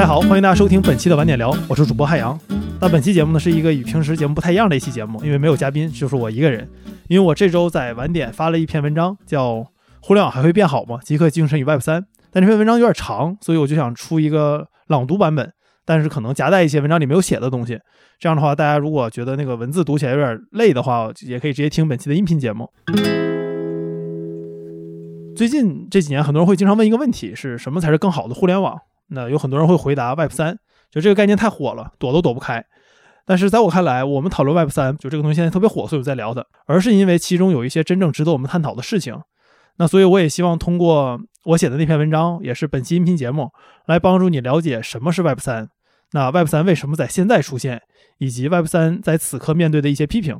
大家好，欢迎大家收听本期的晚点聊，我是主播汉阳。那本期节目呢是一个与平时节目不太一样的一期节目，因为没有嘉宾，就是我一个人。因为我这周在晚点发了一篇文章，叫《互联网还会变好吗？极客精神与 Web 三》。但这篇文章有点长，所以我就想出一个朗读版本，但是可能夹带一些文章里没有写的东西。这样的话，大家如果觉得那个文字读起来有点累的话，也可以直接听本期的音频节目。最近这几年，很多人会经常问一个问题：是什么才是更好的互联网？那有很多人会回答 Web 三，就这个概念太火了，躲都躲不开。但是在我看来，我们讨论 Web 三，就这个东西现在特别火，所以我在聊的，而是因为其中有一些真正值得我们探讨的事情。那所以我也希望通过我写的那篇文章，也是本期音频节目，来帮助你了解什么是 Web 三，那 Web 三为什么在现在出现，以及 Web 三在此刻面对的一些批评。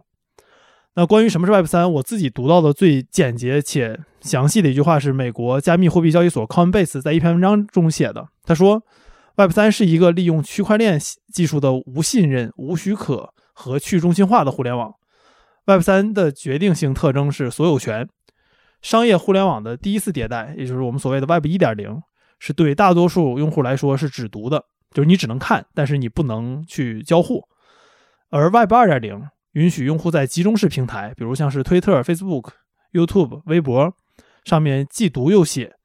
那关于什么是 Web 三，我自己读到的最简洁且详细的一句话是美国加密货币交易所 Coinbase 在一篇文章中写的。他说，Web 三是一个利用区块链技术的无信任、无许可和去中心化的互联网。Web 三的决定性特征是所有权。商业互联网的第一次迭代，也就是我们所谓的 Web 一点零，是对大多数用户来说是只读的，就是你只能看，但是你不能去交互。而 Web 二点零。允许用户在集中式平台，比如像是推特、Facebook、YouTube、微博上面既读又写，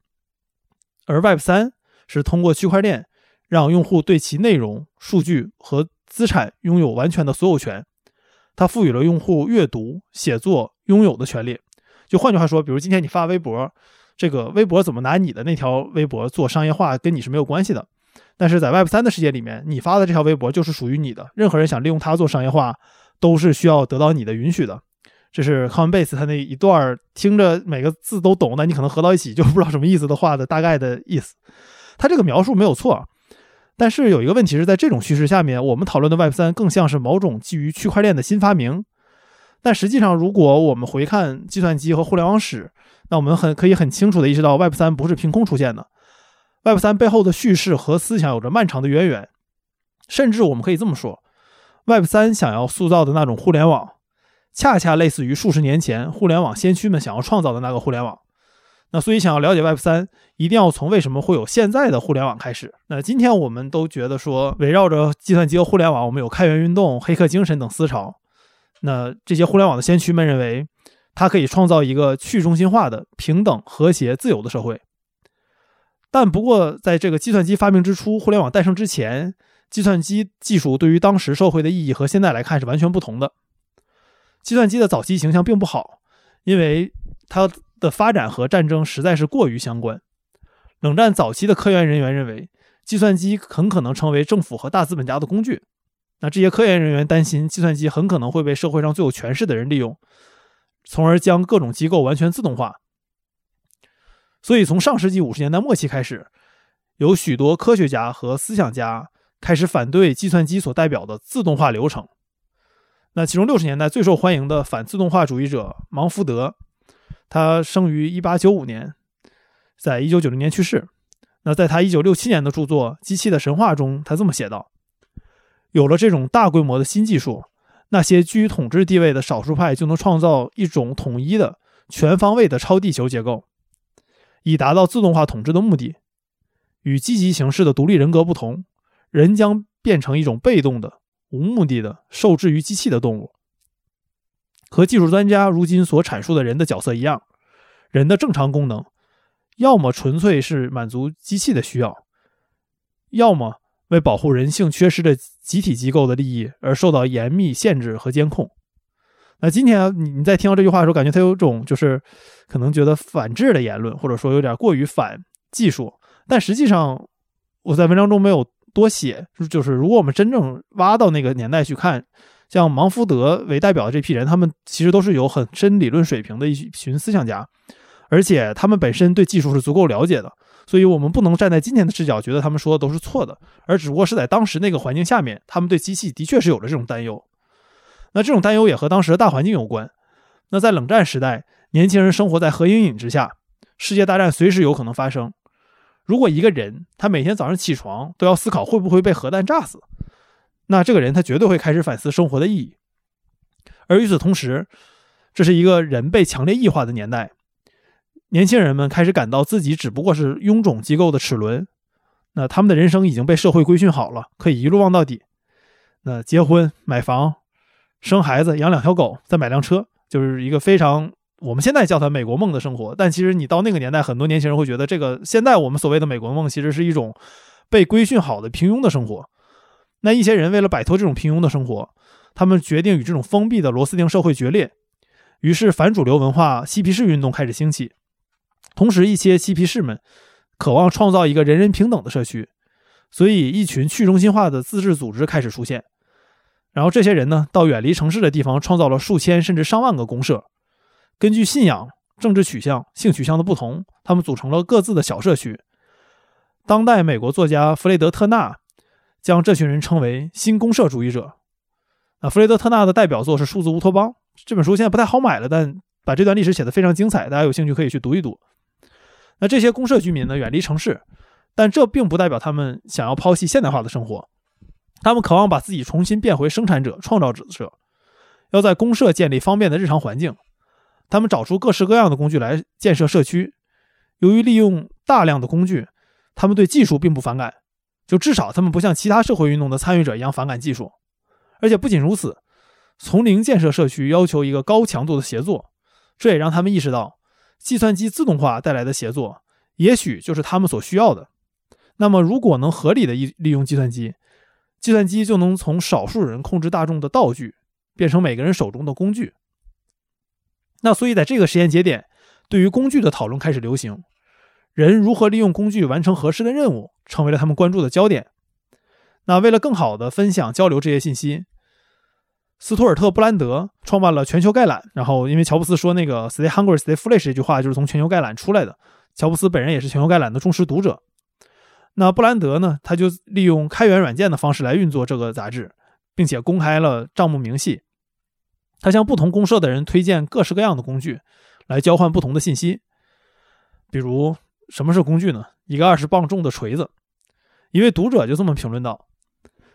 而 Web 三是通过区块链让用户对其内容、数据和资产拥有完全的所有权。它赋予了用户阅读、写作拥有的权利。就换句话说，比如今天你发微博，这个微博怎么拿你的那条微博做商业化，跟你是没有关系的。但是在 Web 三的世界里面，你发的这条微博就是属于你的，任何人想利用它做商业化。都是需要得到你的允许的，这是 Coinbase 它那一段听着每个字都懂，但你可能合到一起就不知道什么意思的话的大概的意思。它这个描述没有错，但是有一个问题是在这种叙事下面，我们讨论的 Web 三更像是某种基于区块链的新发明。但实际上，如果我们回看计算机和互联网史，那我们很可以很清楚的意识到，Web 三不是凭空出现的。Web 三背后的叙事和思想有着漫长的渊源，甚至我们可以这么说。Web 三想要塑造的那种互联网，恰恰类似于数十年前互联网先驱们想要创造的那个互联网。那所以想要了解 Web 三，一定要从为什么会有现在的互联网开始。那今天我们都觉得说，围绕着计算机和互联网，我们有开源运动、黑客精神等思潮。那这些互联网的先驱们认为，它可以创造一个去中心化的、平等、和谐、自由的社会。但不过，在这个计算机发明之初，互联网诞生之前。计算机技术对于当时社会的意义和现在来看是完全不同的。计算机的早期形象并不好，因为它的发展和战争实在是过于相关。冷战早期的科研人员认为，计算机很可能成为政府和大资本家的工具。那这些科研人员担心，计算机很可能会被社会上最有权势的人利用，从而将各种机构完全自动化。所以，从上世纪五十年代末期开始，有许多科学家和思想家。开始反对计算机所代表的自动化流程。那其中六十年代最受欢迎的反自动化主义者芒福德，他生于一八九五年，在一九九零年去世。那在他一九六七年的著作《机器的神话》中，他这么写道：“有了这种大规模的新技术，那些居于统治地位的少数派就能创造一种统一的、全方位的超地球结构，以达到自动化统治的目的。与积极形式的独立人格不同。”人将变成一种被动的、无目的的、受制于机器的动物。和技术专家如今所阐述的人的角色一样，人的正常功能，要么纯粹是满足机器的需要，要么为保护人性缺失的集体机构的利益而受到严密限制和监控。那今天你你在听到这句话的时候，感觉他有种就是可能觉得反智的言论，或者说有点过于反技术。但实际上，我在文章中没有。多写就是，如果我们真正挖到那个年代去看，像芒福德为代表的这批人，他们其实都是有很深理论水平的一群思想家，而且他们本身对技术是足够了解的，所以我们不能站在今天的视角觉得他们说的都是错的，而只不过是在当时那个环境下面，他们对机器的确是有了这种担忧。那这种担忧也和当时的大环境有关。那在冷战时代，年轻人生活在核阴影之下，世界大战随时有可能发生。如果一个人他每天早上起床都要思考会不会被核弹炸死，那这个人他绝对会开始反思生活的意义。而与此同时，这是一个人被强烈异化的年代，年轻人们开始感到自己只不过是臃肿机构的齿轮。那他们的人生已经被社会规训好了，可以一路望到底。那结婚、买房、生孩子、养两条狗、再买辆车，就是一个非常我们现在叫它美国梦的生活。但其实你到那个年代，很多年轻人会觉得，这个现在我们所谓的美国梦，其实是一种被规训好的平庸的生活。那一些人为了摆脱这种平庸的生活，他们决定与这种封闭的螺丝钉社会决裂。于是反主流文化嬉皮士运动开始兴起，同时一些嬉皮士们。渴望创造一个人人平等的社区，所以一群去中心化的自治组织开始出现。然后这些人呢，到远离城市的地方，创造了数千甚至上万个公社。根据信仰、政治取向、性取向的不同，他们组成了各自的小社区。当代美国作家弗雷德特纳将这群人称为新公社主义者。那弗雷德特纳的代表作是《数字乌托邦》这本书，现在不太好买了，但把这段历史写得非常精彩，大家有兴趣可以去读一读。那这些公社居民呢，远离城市，但这并不代表他们想要抛弃现代化的生活。他们渴望把自己重新变回生产者、创造者，要在公社建立方便的日常环境。他们找出各式各样的工具来建设社区。由于利用大量的工具，他们对技术并不反感，就至少他们不像其他社会运动的参与者一样反感技术。而且不仅如此，从零建设社区要求一个高强度的协作，这也让他们意识到。计算机自动化带来的协作，也许就是他们所需要的。那么，如果能合理的利利用计算机，计算机就能从少数人控制大众的道具，变成每个人手中的工具。那所以，在这个时间节点，对于工具的讨论开始流行，人如何利用工具完成合适的任务，成为了他们关注的焦点。那为了更好的分享交流这些信息。斯图尔特·布兰德创办了全球概览，然后因为乔布斯说那个 “Stay hungry, stay foolish” 这句话就是从全球概览出来的。乔布斯本人也是全球概览的忠实读者。那布兰德呢，他就利用开源软件的方式来运作这个杂志，并且公开了账目明细。他向不同公社的人推荐各式各样的工具，来交换不同的信息。比如，什么是工具呢？一个二十磅重的锤子。一位读者就这么评论道：“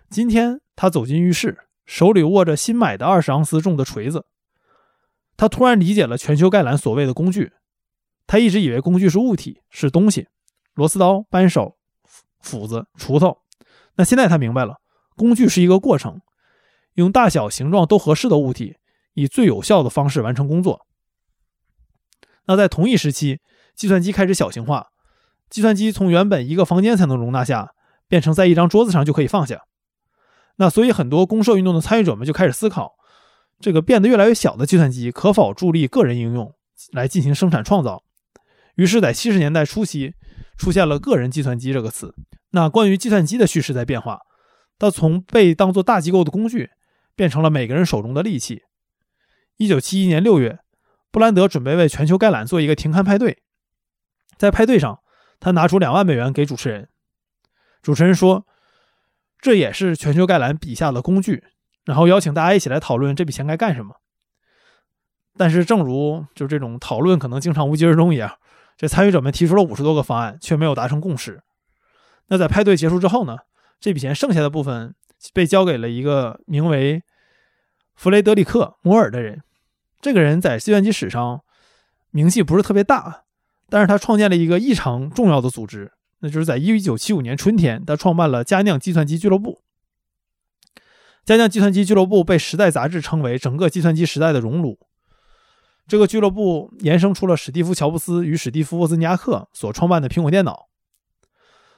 今天他走进浴室。”手里握着新买的二十盎司重的锤子，他突然理解了全球概览所谓的工具。他一直以为工具是物体，是东西，螺丝刀、扳手、斧子、锄头。那现在他明白了，工具是一个过程，用大小、形状都合适的物体，以最有效的方式完成工作。那在同一时期，计算机开始小型化，计算机从原本一个房间才能容纳下，变成在一张桌子上就可以放下。那所以，很多公社运动的参与者们就开始思考，这个变得越来越小的计算机可否助力个人应用来进行生产创造。于是，在七十年代初期，出现了“个人计算机”这个词。那关于计算机的叙事在变化，它从被当作大机构的工具，变成了每个人手中的利器。一九七一年六月，布兰德准备为全球概览做一个停刊派对，在派对上，他拿出两万美元给主持人。主持人说。这也是全球概览笔下的工具，然后邀请大家一起来讨论这笔钱该干什么。但是，正如就这种讨论可能经常无疾而终一样，这参与者们提出了五十多个方案，却没有达成共识。那在派对结束之后呢？这笔钱剩下的部分被交给了一个名为弗雷德里克·摩尔的人。这个人在计算机史上名气不是特别大，但是他创建了一个异常重要的组织。那就是在一九七五年春天，他创办了佳酿计算机俱乐部。佳酿计算机俱乐部被《时代》杂志称为整个计算机时代的熔炉。这个俱乐部延伸出了史蒂夫·乔布斯与史蒂夫·沃兹尼亚克所创办的苹果电脑。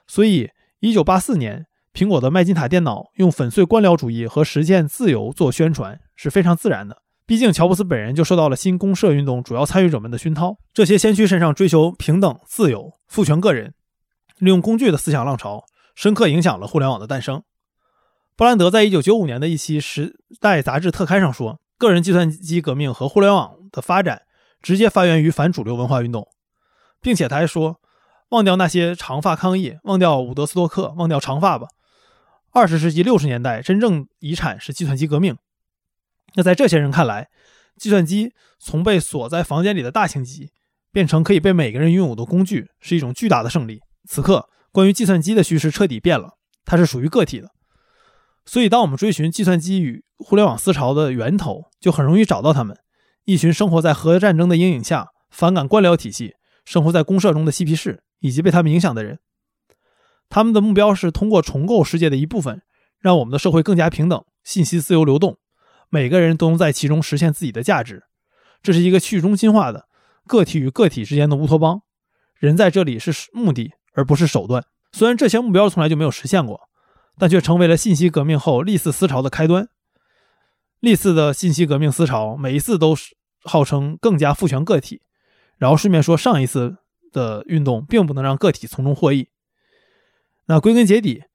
所以，一九八四年，苹果的麦金塔电脑用粉碎官僚主义和实现自由做宣传是非常自然的。毕竟，乔布斯本人就受到了新公社运动主要参与者们的熏陶。这些先驱身上追求平等、自由、赋权个人。利用工具的思想浪潮，深刻影响了互联网的诞生。布兰德在一九九五年的一期《时代》杂志特刊上说：“个人计算机革命和互联网的发展，直接发源于反主流文化运动。”并且他还说：“忘掉那些长发抗议，忘掉伍德斯托克，忘掉长发吧。二十世纪六十年代真正遗产是计算机革命。”那在这些人看来，计算机从被锁在房间里的大型机，变成可以被每个人拥有的工具，是一种巨大的胜利。此刻，关于计算机的叙事彻底变了，它是属于个体的。所以，当我们追寻计算机与互联网思潮的源头，就很容易找到他们：一群生活在核战争的阴影下、反感官僚体系、生活在公社中的嬉皮士，以及被他们影响的人。他们的目标是通过重构世界的一部分，让我们的社会更加平等，信息自由流动，每个人都能在其中实现自己的价值。这是一个去中心化的个体与个体之间的乌托邦，人在这里是目的而不是手段。虽然这些目标从来就没有实现过，但却成为了信息革命后历次思潮的开端。历次的信息革命思潮，每一次都是号称更加赋权个体，然后顺便说上一次的运动并不能让个体从中获益。那归根结底，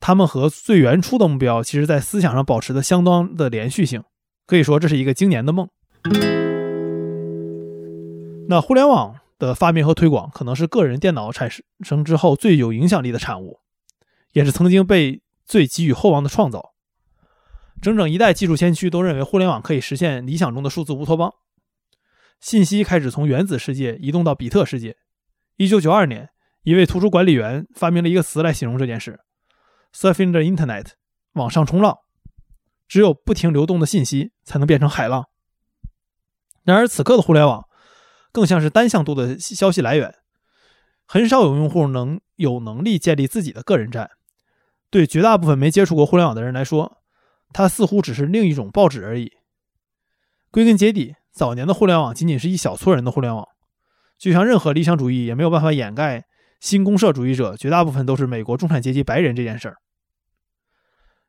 他们和最原初的目标，其实在思想上保持的相当的连续性，可以说这是一个经年的梦。那互联网的发明和推广，可能是个人电脑产生之后最有影响力的产物，也是曾经被最寄予厚望的创造。整整一代技术先驱都认为互联网可以实现理想中的数字乌托邦，信息开始从原子世界移动到比特世界。一九九二年。一位图书管理员发明了一个词来形容这件事：“surfing the internet”，网上冲浪。只有不停流动的信息才能变成海浪。然而，此刻的互联网更像是单向度的消息来源，很少有用户能有能力建立自己的个人站。对绝大部分没接触过互联网的人来说，它似乎只是另一种报纸而已。归根结底，早年的互联网仅仅是一小撮人的互联网，就像任何理想主义也没有办法掩盖。新公社主义者绝大部分都是美国中产阶级白人这件事儿，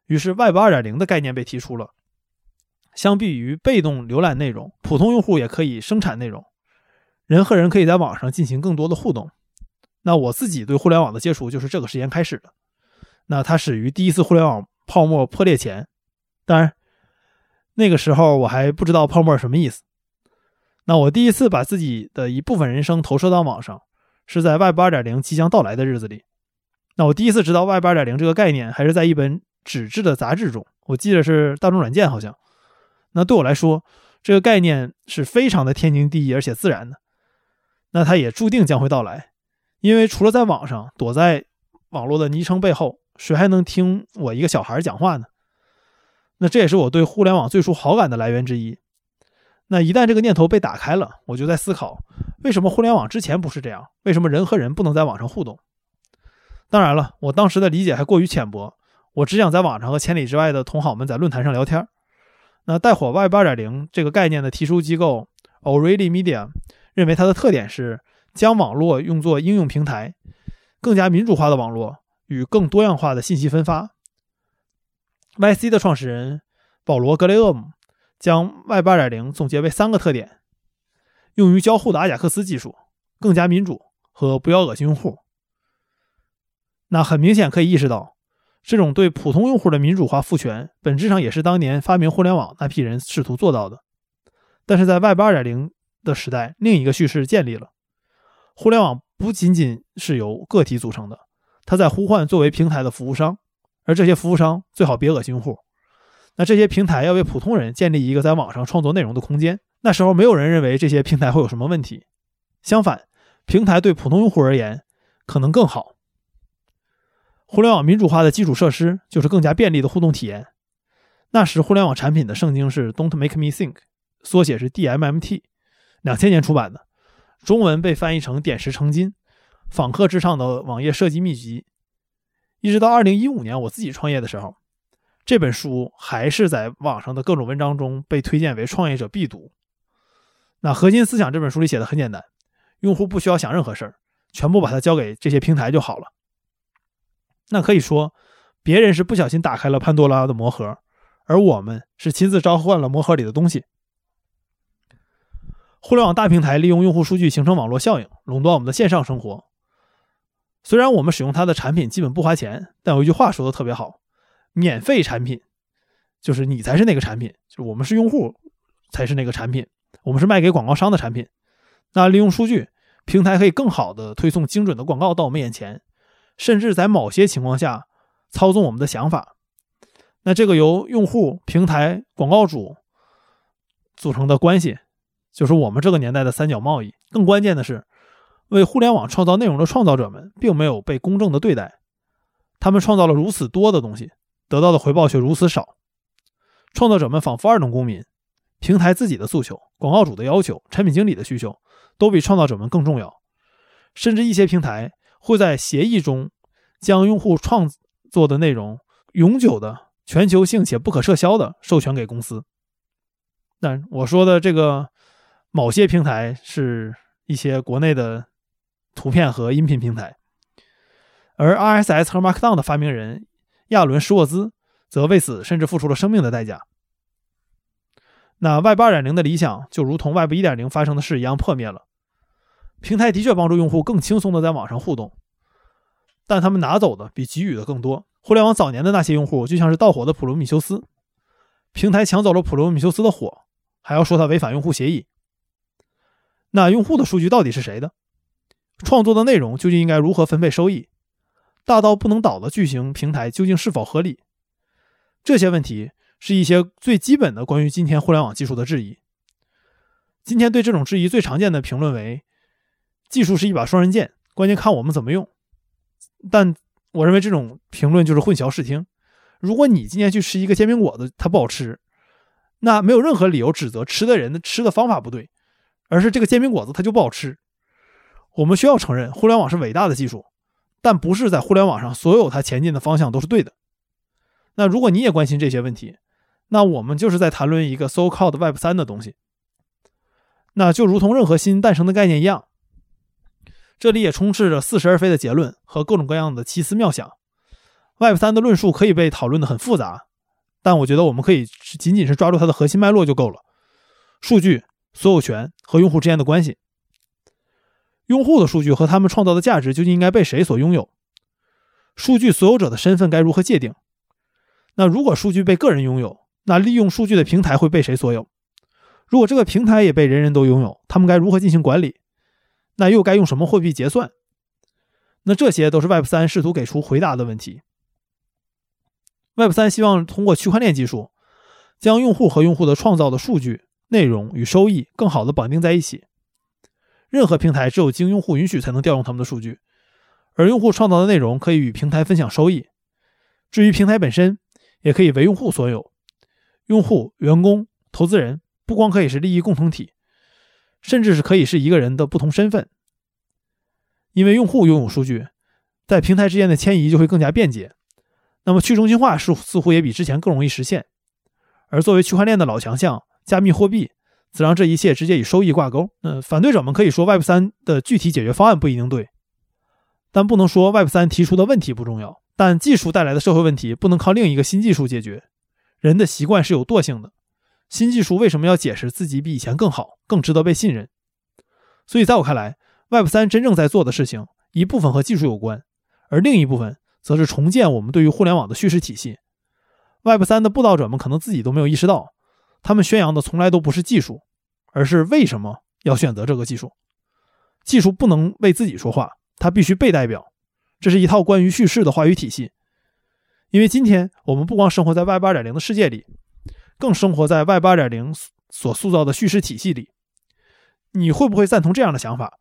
于是 Web 2.0的概念被提出了。相比于被动浏览内容，普通用户也可以生产内容，人和人可以在网上进行更多的互动。那我自己对互联网的接触就是这个时间开始的。那它始于第一次互联网泡沫破裂前，当然那个时候我还不知道泡沫什么意思。那我第一次把自己的一部分人生投射到网上。是在 Web 2.0即将到来的日子里，那我第一次知道 Web 2.0这个概念，还是在一本纸质的杂志中，我记得是大众软件，好像。那对我来说，这个概念是非常的天经地义而且自然的。那它也注定将会到来，因为除了在网上躲在网络的昵称背后，谁还能听我一个小孩讲话呢？那这也是我对互联网最初好感的来源之一。那一旦这个念头被打开了，我就在思考，为什么互联网之前不是这样？为什么人和人不能在网上互动？当然了，我当时的理解还过于浅薄，我只想在网上和千里之外的同好们在论坛上聊天。那带火 Web 2.0这个概念的提出机构 O'Reilly Media 认为，它的特点是将网络用作应用平台，更加民主化的网络与更多样化的信息分发。YC 的创始人保罗·格雷厄姆。将 Web 2.0总结为三个特点：用于交互的阿贾克斯技术、更加民主和不要恶心用户。那很明显可以意识到，这种对普通用户的民主化赋权，本质上也是当年发明互联网那批人试图做到的。但是在 Web 2.0的时代，另一个叙事建立了：互联网不仅仅是由个体组成的，它在呼唤作为平台的服务商，而这些服务商最好别恶心用户。那这些平台要为普通人建立一个在网上创作内容的空间。那时候没有人认为这些平台会有什么问题，相反，平台对普通用户而言可能更好。互联网民主化的基础设施就是更加便利的互动体验。那时互联网产品的圣经是 “Don't Make Me Think”，缩写是 DMMT，两千年出版的，中文被翻译成“点石成金”，访客至上的网页设计秘籍。一直到二零一五年我自己创业的时候。这本书还是在网上的各种文章中被推荐为创业者必读。那核心思想这本书里写的很简单，用户不需要想任何事儿，全部把它交给这些平台就好了。那可以说，别人是不小心打开了潘多拉的魔盒，而我们是亲自召唤了魔盒里的东西。互联网大平台利用用户数据形成网络效应，垄断我们的线上生活。虽然我们使用它的产品基本不花钱，但有一句话说的特别好。免费产品就是你才是那个产品，就我们是用户才是那个产品，我们是卖给广告商的产品。那利用数据，平台可以更好的推送精准的广告到我们眼前，甚至在某些情况下操纵我们的想法。那这个由用户、平台、广告主组成的关系，就是我们这个年代的三角贸易。更关键的是，为互联网创造内容的创造者们并没有被公正的对待，他们创造了如此多的东西。得到的回报却如此少，创作者们仿佛二等公民，平台自己的诉求、广告主的要求、产品经理的需求都比创造者们更重要，甚至一些平台会在协议中将用户创作的内容永久的、全球性且不可撤销的授权给公司。但我说的这个某些平台是一些国内的图片和音频平台，而 RSS 和 Markdown 的发明人亚伦·施沃兹则为此甚至付出了生命的代价。那 Web 2.0的理想就如同 Web 1.0发生的事一样破灭了。平台的确帮助用户更轻松的在网上互动，但他们拿走的比给予的更多。互联网早年的那些用户就像是盗火的普罗米修斯，平台抢走了普罗米修斯的火，还要说他违反用户协议。那用户的数据到底是谁的？创作的内容究竟应该如何分配收益？大到不能倒的巨型平台究竟是否合理？这些问题。是一些最基本的关于今天互联网技术的质疑。今天对这种质疑最常见的评论为：技术是一把双刃剑，关键看我们怎么用。但我认为这种评论就是混淆视听。如果你今天去吃一个煎饼果子，它不好吃，那没有任何理由指责吃的人的吃的方法不对，而是这个煎饼果子它就不好吃。我们需要承认，互联网是伟大的技术，但不是在互联网上所有它前进的方向都是对的。那如果你也关心这些问题，那我们就是在谈论一个 so-called Web 三的东西，那就如同任何新诞生的概念一样，这里也充斥着似是而非的结论和各种各样的奇思妙想。Web 三的论述可以被讨论的很复杂，但我觉得我们可以仅仅是抓住它的核心脉络就够了：数据、所有权和用户之间的关系。用户的数据和他们创造的价值究竟应该被谁所拥有？数据所有者的身份该如何界定？那如果数据被个人拥有？那利用数据的平台会被谁所有？如果这个平台也被人人都拥有，他们该如何进行管理？那又该用什么货币结算？那这些都是 Web 三试图给出回答的问题。Web 三希望通过区块链技术，将用户和用户的创造的数据、内容与收益更好的绑定在一起。任何平台只有经用户允许才能调用他们的数据，而用户创造的内容可以与平台分享收益。至于平台本身，也可以为用户所有。用户、员工、投资人不光可以是利益共同体，甚至是可以是一个人的不同身份。因为用户拥有数据，在平台之间的迁移就会更加便捷。那么去中心化似似乎也比之前更容易实现。而作为区块链的老强项，加密货币则让这一切直接与收益挂钩。嗯，反对者们可以说 Web 三的具体解决方案不一定对，但不能说 Web 三提出的问题不重要。但技术带来的社会问题不能靠另一个新技术解决。人的习惯是有惰性的，新技术为什么要解释自己比以前更好、更值得被信任？所以，在我看来，Web 三真正在做的事情，一部分和技术有关，而另一部分则是重建我们对于互联网的叙事体系。Web 三的布道者们可能自己都没有意识到，他们宣扬的从来都不是技术，而是为什么要选择这个技术。技术不能为自己说话，它必须被代表。这是一套关于叙事的话语体系。因为今天我们不光生活在 Y 八.点零的世界里，更生活在 Y 八.点零所塑造的叙事体系里。你会不会赞同这样的想法？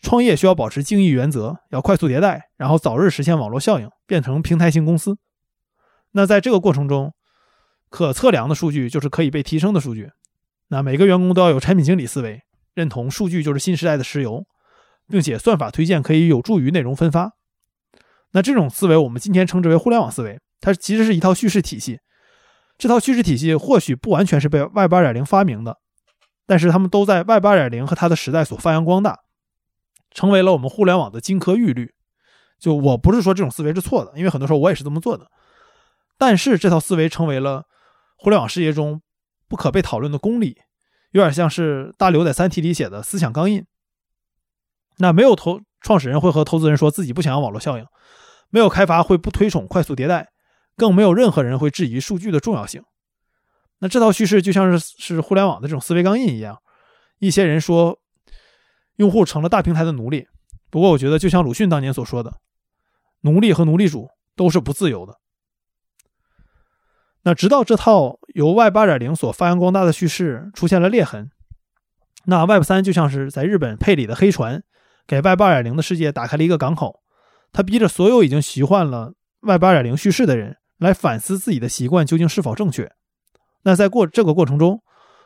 创业需要保持精益原则，要快速迭代，然后早日实现网络效应，变成平台型公司。那在这个过程中，可测量的数据就是可以被提升的数据。那每个员工都要有产品经理思维，认同数据就是新时代的石油，并且算法推荐可以有助于内容分发。那这种思维，我们今天称之为互联网思维，它其实是一套叙事体系。这套叙事体系或许不完全是被 Web 2.0发明的，但是他们都在 Web 2.0和它的时代所发扬光大，成为了我们互联网的金科玉律。就我不是说这种思维是错的，因为很多时候我也是这么做的。但是这套思维成为了互联网世界中不可被讨论的公理，有点像是大刘在《三体》里写的思想钢印。那没有投创始人会和投资人说自己不想要网络效应。没有开发会不推崇快速迭代，更没有任何人会质疑数据的重要性。那这套叙事就像是是互联网的这种思维钢印一样。一些人说，用户成了大平台的奴隶。不过，我觉得就像鲁迅当年所说的，奴隶和奴隶主都是不自由的。那直到这套由 Web 8.0所发扬光大的叙事出现了裂痕，那 Web 3就像是在日本配里的黑船，给 Web 2.0的世界打开了一个港口。他逼着所有已经习惯了 Web 2.0叙事的人来反思自己的习惯究竟是否正确。那在过这个过程中，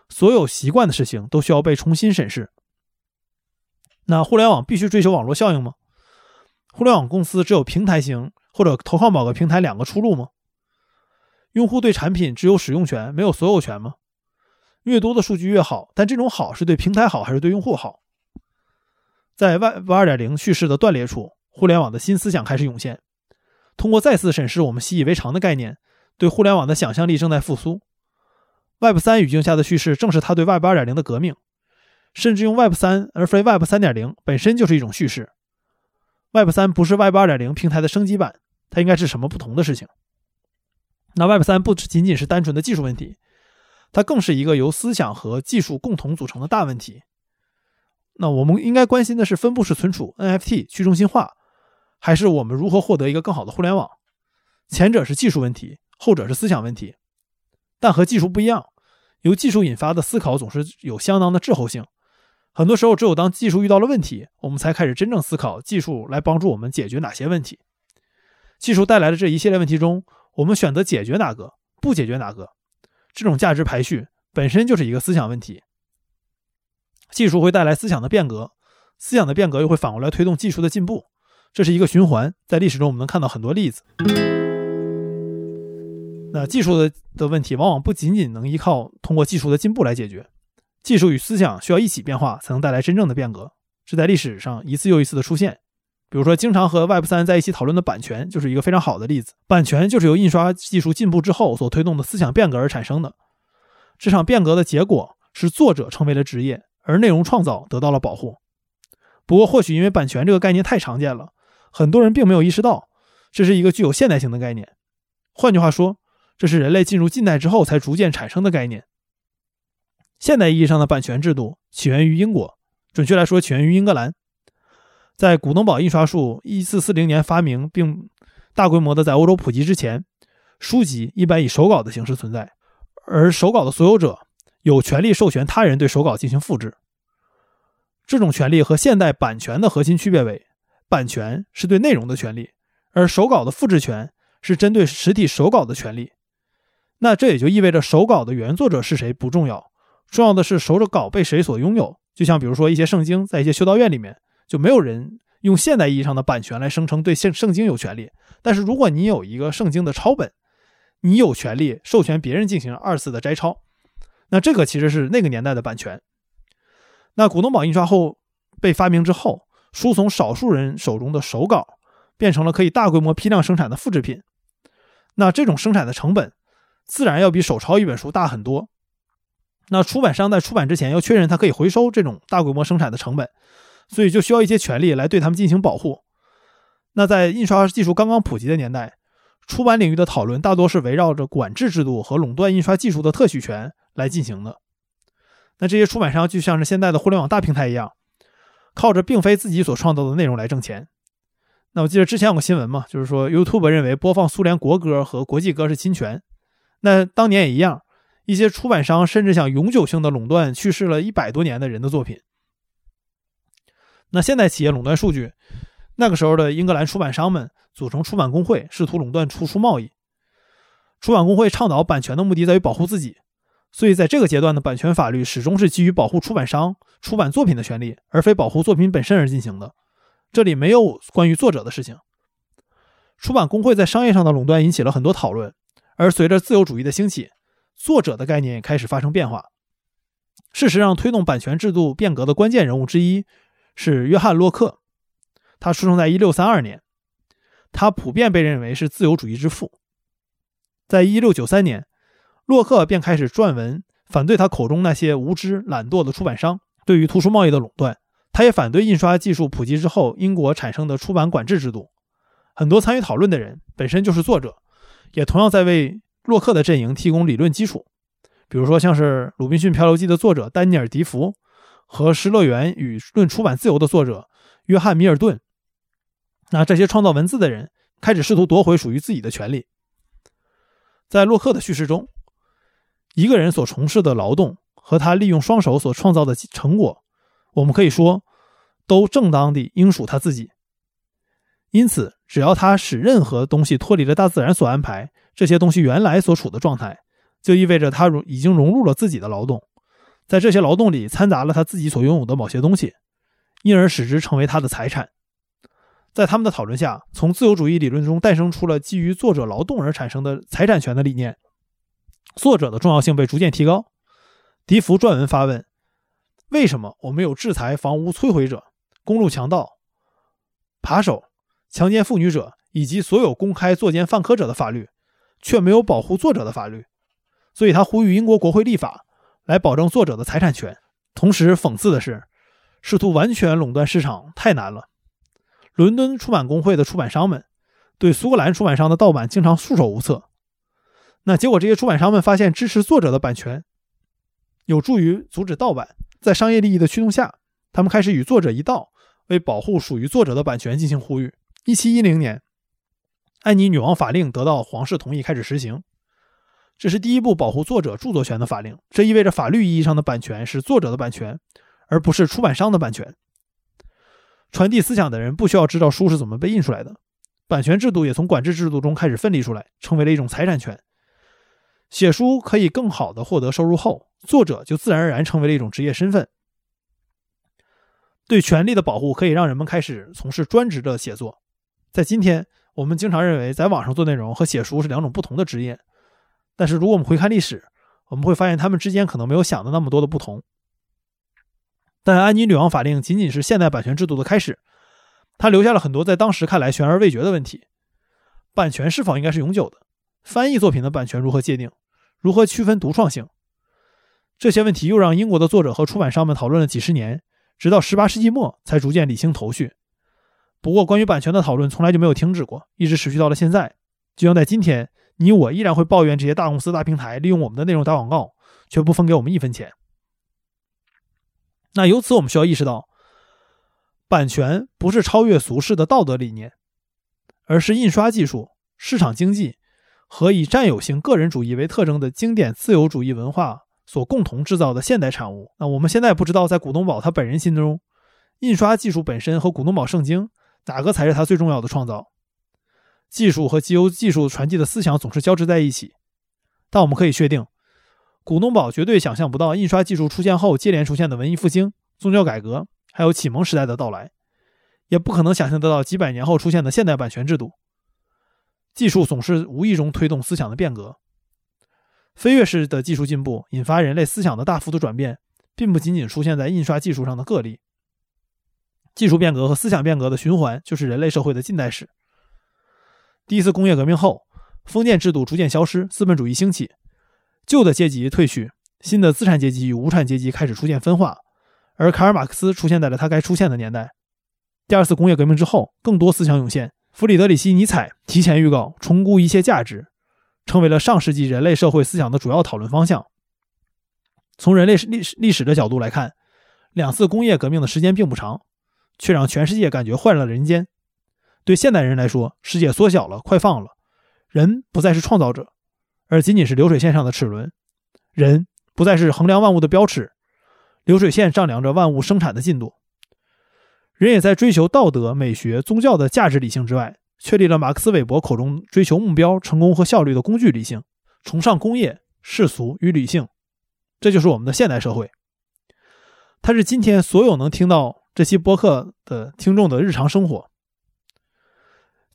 所有习惯的事情都需要被重新审视。那互联网必须追求网络效应吗？互联网公司只有平台型或者投靠某个平台两个出路吗？用户对产品只有使用权，没有所有权吗？越多的数据越好，但这种好是对平台好还是对用户好？在 Web 2.0叙事的断裂处，互联网的新思想开始涌现。通过再次审视我们习以为常的概念，对互联网的想象力正在复苏。Web 3语境下的叙事正是它对 Web 2.0的革命。甚至用 Web 3而非 Web 3.0本身就是一种叙事。Web 3不是 Web 2.0平台的升级版，它应该是什么不同的事情？那 Web 3不仅仅是单纯的技术问题，它更是一个由思想和技术共同组成的大问题。那我们应该关心的是分布式存储、NFT、去中心化，还是我们如何获得一个更好的互联网？前者是技术问题，后者是思想问题。但和技术不一样，由技术引发的思考总是有相当的滞后性。很多时候，只有当技术遇到了问题，我们才开始真正思考技术来帮助我们解决哪些问题。技术带来的这一系列问题中，我们选择解决哪个，不解决哪个，这种价值排序本身就是一个思想问题。技术会带来思想的变革，思想的变革又会反过来推动技术的进步，这是一个循环。在历史中，我们能看到很多例子。那技术的的问题往往不仅仅能依靠通过技术的进步来解决。技术与思想需要一起变化，才能带来真正的变革。这在历史上一次又一次的出现。比如说，经常和 Web 三在一起讨论的版权，就是一个非常好的例子。版权就是由印刷技术进步之后所推动的思想变革而产生的。这场变革的结果是作者成为了职业，而内容创造得到了保护。不过，或许因为版权这个概念太常见了，很多人并没有意识到这是一个具有现代性的概念。换句话说，这是人类进入近代之后才逐渐产生的概念。现代意义上的版权制度起源于英国，准确来说起源于英格兰。在古登堡印刷术1440年发明并大规模的在欧洲普及之前，书籍一般以手稿的形式存在，而手稿的所有者有权利授权他人对手稿进行复制。这种权利和现代版权的核心区别为：版权是对内容的权利，而手稿的复制权是针对实体手稿的权利。那这也就意味着手稿的原作者是谁不重要。重要的是，手稿被谁所拥有？就像比如说一些圣经，在一些修道院里面，就没有人用现代意义上的版权来声称对圣圣经有权利。但是，如果你有一个圣经的抄本，你有权利授权别人进行二次的摘抄。那这个其实是那个年代的版权。那古登堡印刷后被发明之后，书从少数人手中的手稿变成了可以大规模批量生产的复制品。那这种生产的成本，自然要比手抄一本书大很多。那出版商在出版之前要确认它可以回收这种大规模生产的成本，所以就需要一些权利来对他们进行保护。那在印刷技术刚刚普及的年代，出版领域的讨论大多是围绕着管制制度和垄断印刷技术的特许权来进行的。那这些出版商就像是现在的互联网大平台一样，靠着并非自己所创造的内容来挣钱。那我记得之前有个新闻嘛，就是说 YouTube 认为播放苏联国歌和国际歌是侵权，那当年也一样。一些出版商甚至想永久性的垄断去世了一百多年的人的作品。那现代企业垄断数据，那个时候的英格兰出版商们组成出版工会，试图垄断图书贸易。出版工会倡导版权的目的在于保护自己，所以在这个阶段的版权法律始终是基于保护出版商出版作品的权利，而非保护作品本身而进行的。这里没有关于作者的事情。出版工会在商业上的垄断引起了很多讨论，而随着自由主义的兴起。作者的概念开始发生变化。事实上，推动版权制度变革的关键人物之一是约翰·洛克。他出生在1632年，他普遍被认为是自由主义之父。在1693年，洛克便开始撰文反对他口中那些无知、懒惰的出版商对于图书贸易的垄断。他也反对印刷技术普及之后英国产生的出版管制制度。很多参与讨论的人本身就是作者，也同样在为。洛克的阵营提供理论基础，比如说像是《鲁滨逊漂流记》的作者丹尼尔·迪福和《失乐园与论出版自由》的作者约翰·米尔顿。那这些创造文字的人开始试图夺回属于自己的权利。在洛克的叙事中，一个人所从事的劳动和他利用双手所创造的成果，我们可以说都正当地应属他自己。因此，只要他使任何东西脱离了大自然所安排。这些东西原来所处的状态，就意味着他融已经融入了自己的劳动，在这些劳动里掺杂了他自己所拥有的某些东西，因而使之成为他的财产。在他们的讨论下，从自由主义理论中诞生出了基于作者劳动而产生的财产权的理念，作者的重要性被逐渐提高。迪福撰文发问：为什么我们有制裁房屋摧毁者、公路强盗、扒手、强奸妇女者以及所有公开作奸犯科者的法律，却没有保护作者的法律？所以他呼吁英国国会立法来保证作者的财产权。同时，讽刺的是，试图完全垄断市场太难了。伦敦出版工会的出版商们对苏格兰出版商的盗版经常束手无策。那结果，这些出版商们发现支持作者的版权有助于阻止盗版。在商业利益的驱动下，他们开始与作者一道为保护属于作者的版权进行呼吁。一七一零年，安妮女王法令得到皇室同意开始实行。这是第一部保护作者著作权的法令。这意味着法律意义上的版权是作者的版权，而不是出版商的版权。传递思想的人不需要知道书是怎么被印出来的，版权制度也从管制制度中开始分离出来，成为了一种财产权。写书可以更好的获得收入后，作者就自然而然成为了一种职业身份。对权利的保护可以让人们开始从事专职的写作。在今天，我们经常认为在网上做内容和写书是两种不同的职业，但是如果我们回看历史，我们会发现他们之间可能没有想的那么多的不同。但安妮女王法令仅仅是现代版权制度的开始，它留下了很多在当时看来悬而未决的问题：版权是否应该是永久的？翻译作品的版权如何界定？如何区分独创性？这些问题又让英国的作者和出版商们讨论了几十年，直到18世纪末才逐渐理清头绪。不过，关于版权的讨论从来就没有停止过，一直持续到了现在。就像在今天，你我依然会抱怨这些大公司、大平台利用我们的内容打广告，却不分给我们一分钱。那由此，我们需要意识到，版权不是超越俗世的道德理念，而是印刷技术、市场经济和以占有性个人主义为特征的经典自由主义文化所共同制造的现代产物。那我们现在不知道，在古东宝他本人心中，印刷技术本身和古东宝圣经哪个才是他最重要的创造？技术和既由技术传递的思想总是交织在一起，但我们可以确定。古东堡绝对想象不到印刷技术出现后接连出现的文艺复兴、宗教改革，还有启蒙时代的到来，也不可能想象得到几百年后出现的现代版权制度。技术总是无意中推动思想的变革，飞跃式的技术进步引发人类思想的大幅度转变，并不仅仅出现在印刷技术上的个例。技术变革和思想变革的循环就是人类社会的近代史。第一次工业革命后，封建制度逐渐消失，资本主义兴起。旧的阶级退去，新的资产阶级与无产阶级开始出现分化，而卡尔·马克思出现在了他该出现的年代。第二次工业革命之后，更多思想涌现。弗里德里希·尼采提前预告重估一切价值，成为了上世纪人类社会思想的主要讨论方向。从人类历史历史的角度来看，两次工业革命的时间并不长，却让全世界感觉换了人间。对现代人来说，世界缩小了，快放了，人不再是创造者。而仅仅是流水线上的齿轮，人不再是衡量万物的标尺，流水线丈量着万物生产的进度。人也在追求道德、美学、宗教的价值理性之外，确立了马克思韦伯口中追求目标、成功和效率的工具理性，崇尚工业、世俗与理性。这就是我们的现代社会。它是今天所有能听到这期播客的听众的日常生活。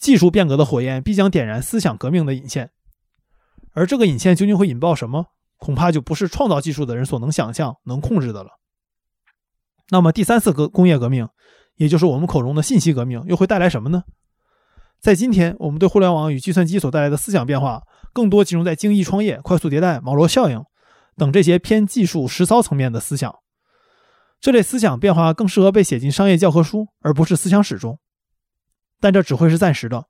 技术变革的火焰必将点燃思想革命的引线。而这个引线究竟会引爆什么？恐怕就不是创造技术的人所能想象、能控制的了。那么，第三次革工业革命，也就是我们口中的信息革命，又会带来什么呢？在今天，我们对互联网与计算机所带来的思想变化，更多集中在精益创业、快速迭代、网络效应等这些偏技术实操层面的思想。这类思想变化更适合被写进商业教科书，而不是思想史中。但这只会是暂时的。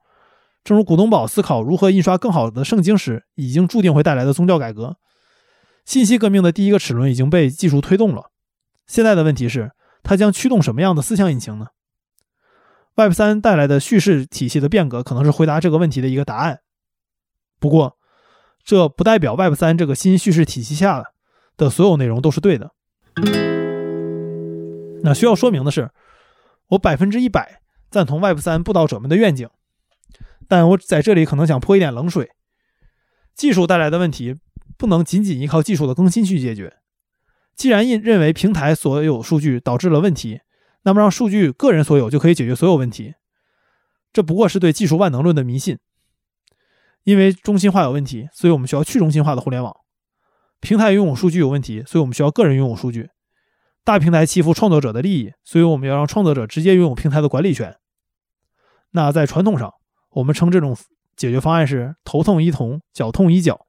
正如古东宝思考如何印刷更好的圣经时，已经注定会带来的宗教改革，信息革命的第一个齿轮已经被技术推动了。现在的问题是，它将驱动什么样的思想引擎呢？Web 三带来的叙事体系的变革，可能是回答这个问题的一个答案。不过，这不代表 Web 三这个新叙事体系下的所有内容都是对的。那需要说明的是，我百分之一百赞同 Web 三布道者们的愿景。但我在这里可能想泼一点冷水，技术带来的问题不能仅仅依靠技术的更新去解决。既然认认为平台所有数据导致了问题，那么让数据个人所有就可以解决所有问题。这不过是对技术万能论的迷信。因为中心化有问题，所以我们需要去中心化的互联网。平台拥有数据有问题，所以我们需要个人拥有数据。大平台欺负创作者的利益，所以我们要让创作者直接拥有平台的管理权。那在传统上，我们称这种解决方案是头痛医头，脚痛医脚。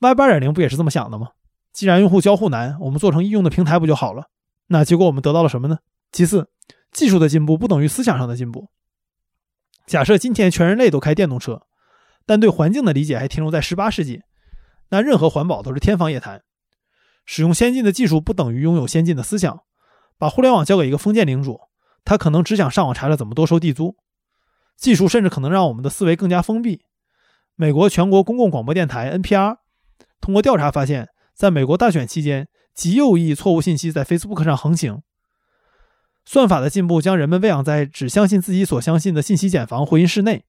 Web 2.0不也是这么想的吗？既然用户交互难，我们做成易用的平台不就好了？那结果我们得到了什么呢？其次，技术的进步不等于思想上的进步。假设今天全人类都开电动车，但对环境的理解还停留在18世纪，那任何环保都是天方夜谭。使用先进的技术不等于拥有先进的思想。把互联网交给一个封建领主，他可能只想上网查查怎么多收地租。技术甚至可能让我们的思维更加封闭。美国全国公共广播电台 NPR 通过调查发现，在美国大选期间，极右翼错误信息在 Facebook 上横行。算法的进步将人们喂养在只相信自己所相信的信息茧房回音室内，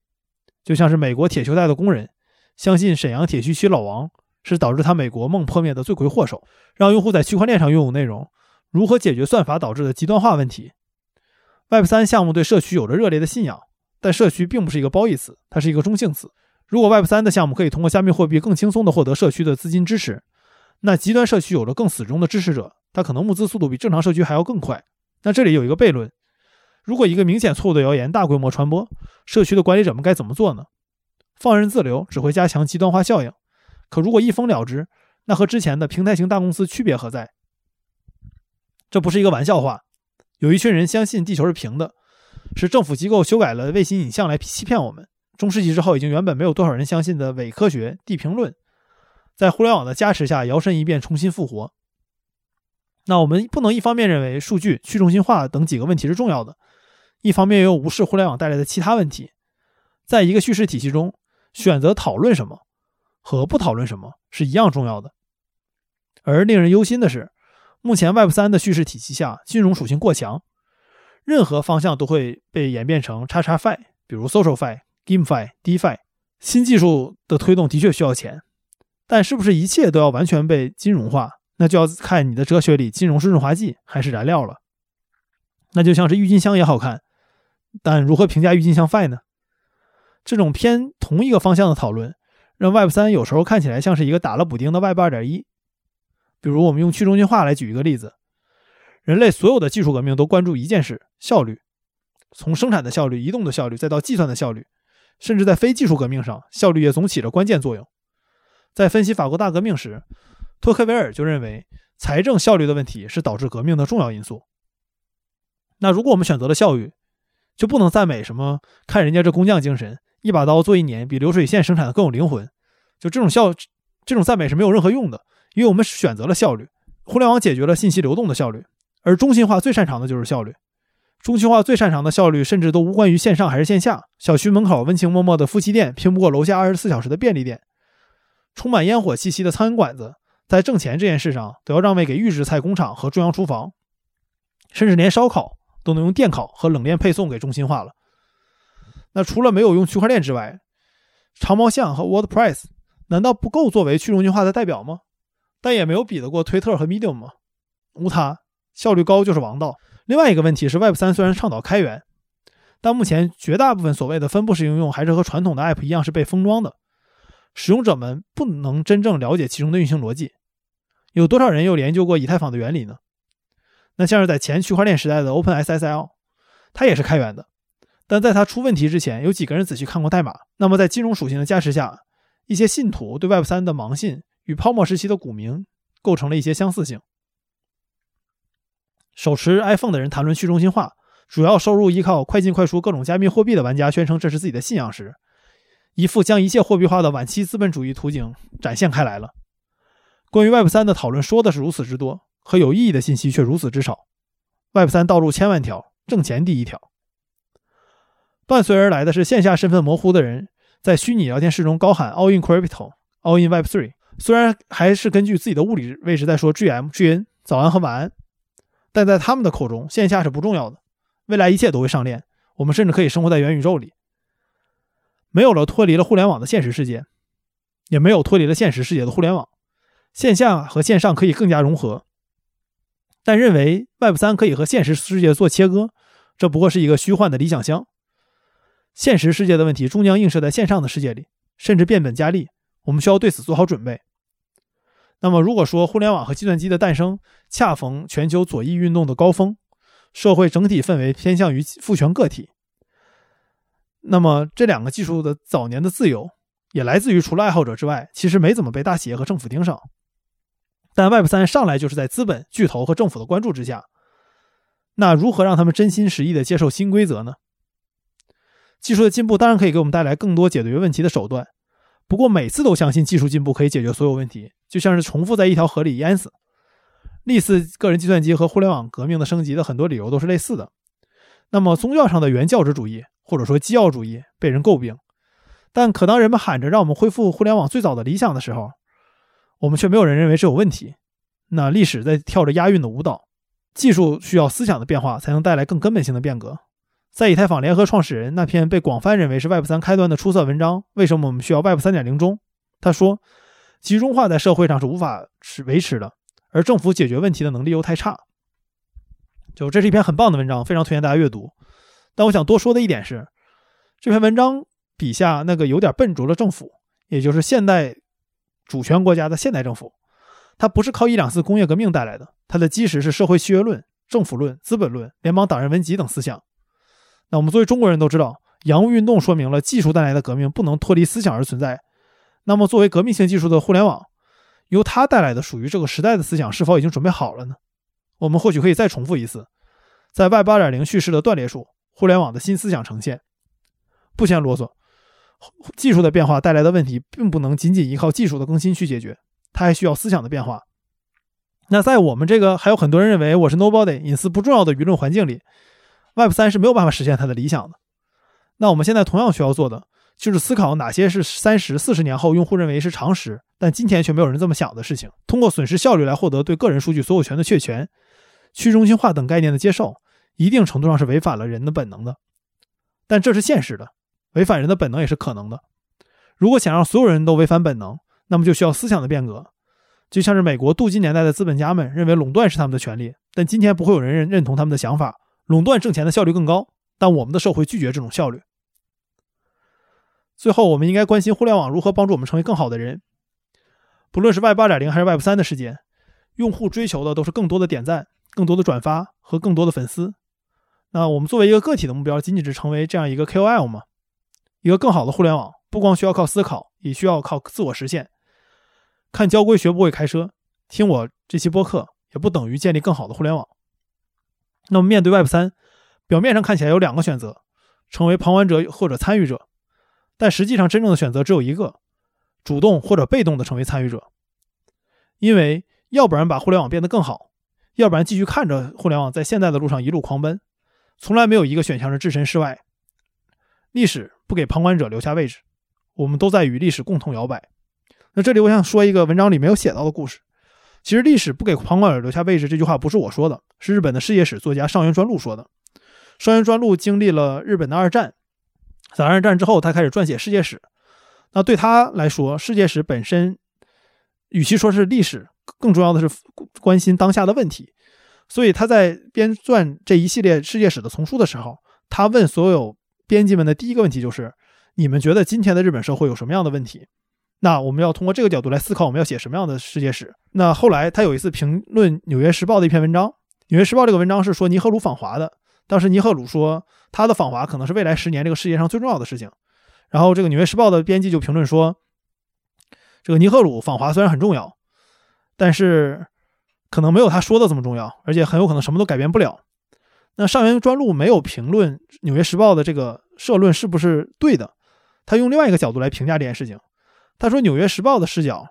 就像是美国铁锈带的工人相信沈阳铁西区老王是导致他美国梦破灭的罪魁祸首，让用户在区块链上拥有内容。如何解决算法导致的极端化问题？Web 三项目对社区有着热烈的信仰，但社区并不是一个褒义词，它是一个中性词。如果 Web 三的项目可以通过加密货币更轻松地获得社区的资金支持，那极端社区有着更死忠的支持者，它可能募资速度比正常社区还要更快。那这里有一个悖论：如果一个明显错误的谣言大规模传播，社区的管理者们该怎么做呢？放任自流只会加强极端化效应。可如果一封了之，那和之前的平台型大公司区别何在？这不是一个玩笑话。有一群人相信地球是平的，是政府机构修改了卫星影像来欺骗我们。中世纪之后，已经原本没有多少人相信的伪科学地平论，在互联网的加持下摇身一变，重新复活。那我们不能一方面认为数据、去中心化等几个问题是重要的，一方面又无视互联网带来的其他问题。在一个叙事体系中，选择讨论什么和不讨论什么是一样重要的。而令人忧心的是，目前 Web 三的叙事体系下，金融属性过强，任何方向都会被演变成叉叉 Fi，比如 Social Fi、GameFi、DeFi。新技术的推动的确需要钱，但是不是一切都要完全被金融化？那就要看你的哲学里，金融是润滑剂还是燃料了。那就像是郁金香也好看，但如何评价郁金香 Fi 呢？这种偏同一个方向的讨论，让 Web 三有时候看起来像是一个打了补丁的 Web 二点一。比如，我们用去中心化来举一个例子，人类所有的技术革命都关注一件事：效率。从生产的效率、移动的效率，再到计算的效率，甚至在非技术革命上，效率也总起着关键作用。在分析法国大革命时，托克维尔就认为，财政效率的问题是导致革命的重要因素。那如果我们选择了效率，就不能赞美什么“看人家这工匠精神，一把刀做一年，比流水线生产的更有灵魂”。就这种效，这种赞美是没有任何用的，因为我们选择了效率。互联网解决了信息流动的效率，而中心化最擅长的就是效率。中心化最擅长的效率，甚至都无关于线上还是线下。小区门口温情脉脉的夫妻店，拼不过楼下二十四小时的便利店。充满烟火气息的苍蝇馆子。在挣钱这件事上，都要让位给预制菜工厂和中央厨房，甚至连烧烤都能用电烤和冷链配送给中心化了。那除了没有用区块链之外，长毛象和 WordPress 难道不够作为去中心化的代表吗？但也没有比得过推特和 Medium 吗？无他，效率高就是王道。另外一个问题是，Web 三虽然倡导开源，但目前绝大部分所谓的分布式应用还是和传统的 App 一样是被封装的。使用者们不能真正了解其中的运行逻辑。有多少人又研究过以太坊的原理呢？那像是在前区块链时代的 OpenSSL，它也是开源的，但在它出问题之前，有几个人仔细看过代码？那么在金融属性的加持下，一些信徒对 Web3 的盲信与泡沫时期的股民构成了一些相似性。手持 iPhone 的人谈论去中心化，主要收入依靠快进快出各种加密货币的玩家宣称这是自己的信仰时。一副将一切货币化的晚期资本主义图景展现开来了。关于 Web 三的讨论说的是如此之多，和有意义的信息却如此之少。Web 三道路千万条，挣钱第一条。伴随而来的是线下身份模糊的人在虚拟聊天室中高喊 “All in crypto, All in Web 3”。虽然还是根据自己的物理位置在说 GM、GN 早安和晚安，但在他们的口中，线下是不重要的。未来一切都会上链，我们甚至可以生活在元宇宙里。没有了脱离了互联网的现实世界，也没有脱离了现实世界的互联网，线下和线上可以更加融合。但认为 Web 三可以和现实世界做切割，这不过是一个虚幻的理想乡。现实世界的问题终将映射在线上的世界里，甚至变本加厉。我们需要对此做好准备。那么，如果说互联网和计算机的诞生恰逢全球左翼运动的高峰，社会整体氛围偏向于父权个体，那么这两个技术的早年的自由也来自于除了爱好者之外，其实没怎么被大企业和政府盯上。但 Web 三上来就是在资本巨头和政府的关注之下，那如何让他们真心实意地接受新规则呢？技术的进步当然可以给我们带来更多解决问题的手段，不过每次都相信技术进步可以解决所有问题，就像是重复在一条河里淹死。历次个人计算机和互联网革命的升级的很多理由都是类似的。那么宗教上的原教旨主义或者说基要主义被人诟病，但可当人们喊着让我们恢复互联网最早的理想的时候，我们却没有人认为这有问题。那历史在跳着押韵的舞蹈，技术需要思想的变化才能带来更根本性的变革。在以太坊联合创始人那篇被广泛认为是 Web 三开端的出色文章《为什么我们需要 Web 三点零》中，他说：“集中化在社会上是无法持维持的，而政府解决问题的能力又太差。”就这是一篇很棒的文章，非常推荐大家阅读。但我想多说的一点是，这篇文章笔下那个有点笨拙的政府，也就是现代主权国家的现代政府，它不是靠一两次工业革命带来的，它的基石是社会契约论、政府论、资本论、联邦党人文集等思想。那我们作为中国人都知道，洋务运动说明了技术带来的革命不能脱离思想而存在。那么，作为革命性技术的互联网，由它带来的属于这个时代的思想是否已经准备好了呢？我们或许可以再重复一次，在 Web 8.0叙事的断裂处，互联网的新思想呈现。不嫌啰嗦，技术的变化带来的问题，并不能仅仅依靠技术的更新去解决，它还需要思想的变化。那在我们这个还有很多人认为我是 Nobody 隐私不重要的舆论环境里。Web 三是没有办法实现它的理想的。那我们现在同样需要做的，就是思考哪些是三十四十年后用户认为是常识，但今天却没有人这么想的事情。通过损失效率来获得对个人数据所有权的确权、去中心化等概念的接受，一定程度上是违反了人的本能的。但这是现实的，违反人的本能也是可能的。如果想让所有人都违反本能，那么就需要思想的变革。就像是美国镀金年代的资本家们认为垄断是他们的权利，但今天不会有人认认同他们的想法。垄断挣钱的效率更高，但我们的社会拒绝这种效率。最后，我们应该关心互联网如何帮助我们成为更好的人。不论是 Web 8.0还是 Web 3的世界，用户追求的都是更多的点赞、更多的转发和更多的粉丝。那我们作为一个个体的目标，仅仅是成为这样一个 KOL 吗？一个更好的互联网，不光需要靠思考，也需要靠自我实现。看交规学不会开车，听我这期播客，也不等于建立更好的互联网。那么，面对 Web 三，表面上看起来有两个选择：成为旁观者或者参与者。但实际上，真正的选择只有一个：主动或者被动的成为参与者。因为，要不然把互联网变得更好，要不然继续看着互联网在现在的路上一路狂奔。从来没有一个选项是置身事外。历史不给旁观者留下位置，我们都在与历史共同摇摆。那这里我想说一个文章里没有写到的故事。其实历史不给旁观者留下位置这句话不是我说的，是日本的世界史作家上原专录说的。上原专录经历了日本的二战，在二战之后，他开始撰写世界史。那对他来说，世界史本身与其说是历史，更重要的是关心当下的问题。所以他在编撰这一系列世界史的丛书的时候，他问所有编辑们的第一个问题就是：你们觉得今天的日本社会有什么样的问题？那我们要通过这个角度来思考，我们要写什么样的世界史？那后来他有一次评论《纽约时报》的一篇文章，《纽约时报》这个文章是说尼赫鲁访华的。当时尼赫鲁说他的访华可能是未来十年这个世界上最重要的事情。然后这个《纽约时报》的编辑就评论说，这个尼赫鲁访华虽然很重要，但是可能没有他说的这么重要，而且很有可能什么都改变不了。那上元专录没有评论《纽约时报》的这个社论是不是对的，他用另外一个角度来评价这件事情。他说，《纽约时报》的视角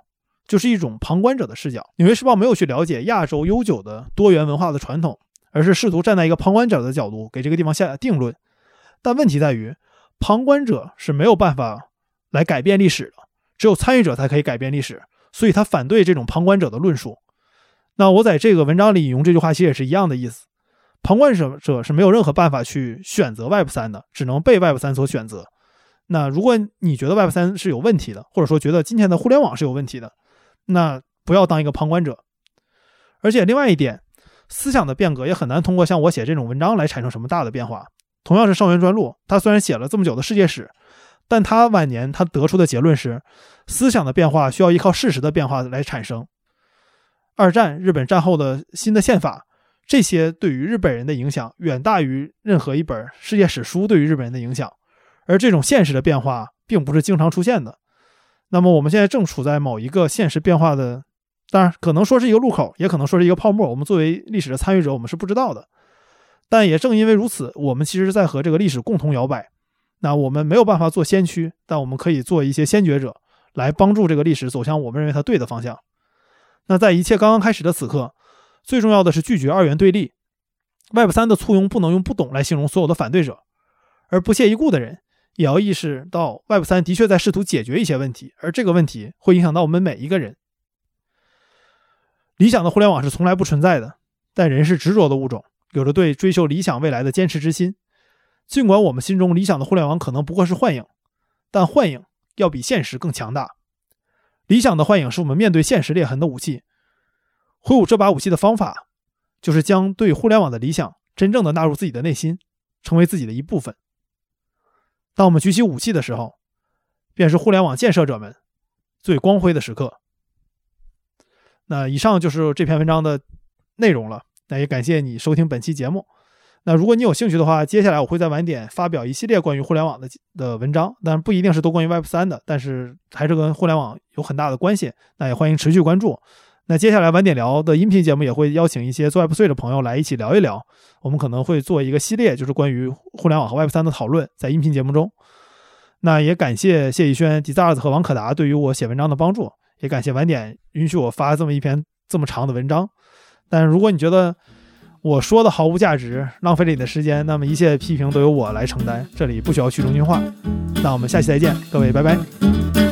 就是一种旁观者的视角。《纽约时报》没有去了解亚洲悠久的多元文化的传统，而是试图站在一个旁观者的角度给这个地方下定论。但问题在于，旁观者是没有办法来改变历史的，只有参与者才可以改变历史。所以他反对这种旁观者的论述。那我在这个文章里引用这句话，其实也是一样的意思。旁观者者是没有任何办法去选择 Web 三的，只能被 Web 三所选择。那如果你觉得 Web 三是有问题的，或者说觉得今天的互联网是有问题的，那不要当一个旁观者。而且另外一点，思想的变革也很难通过像我写这种文章来产生什么大的变化。同样是上元专录，他虽然写了这么久的世界史，但他晚年他得出的结论是，思想的变化需要依靠事实的变化来产生。二战日本战后的新的宪法，这些对于日本人的影响远大于任何一本世界史书对于日本人的影响，而这种现实的变化并不是经常出现的。那么我们现在正处在某一个现实变化的，当然可能说是一个路口，也可能说是一个泡沫。我们作为历史的参与者，我们是不知道的。但也正因为如此，我们其实在和这个历史共同摇摆。那我们没有办法做先驱，但我们可以做一些先觉者，来帮助这个历史走向我们认为它对的方向。那在一切刚刚开始的此刻，最重要的是拒绝二元对立。Web 三的簇拥不能用不懂来形容所有的反对者，而不屑一顾的人也要意识到，Web 三的确在试图解决一些问题，而这个问题会影响到我们每一个人。理想的互联网是从来不存在的，但人是执着的物种，有着对追求理想未来的坚持之心。尽管我们心中理想的互联网可能不过是幻影，但幻影要比现实更强大。理想的幻影是我们面对现实裂痕的武器。挥舞这把武器的方法，就是将对互联网的理想真正的纳入自己的内心，成为自己的一部分。当我们举起武器的时候，便是互联网建设者们最光辉的时刻。那以上就是这篇文章的内容了。那也感谢你收听本期节目。那如果你有兴趣的话，接下来我会在晚点发表一系列关于互联网的的文章，但不一定是都关于 Web 三的，但是还是跟互联网有很大的关系。那也欢迎持续关注。那接下来晚点聊的音频节目也会邀请一些做 Web 3的朋友来一起聊一聊。我们可能会做一个系列，就是关于互联网和 Web 三的讨论，在音频节目中。那也感谢谢逸轩、迪扎尔子和王可达对于我写文章的帮助，也感谢晚点允许我发这么一篇这么长的文章。但如果你觉得，我说的毫无价值，浪费了你的时间，那么一切批评都由我来承担。这里不需要去中心化。那我们下期再见，各位，拜拜。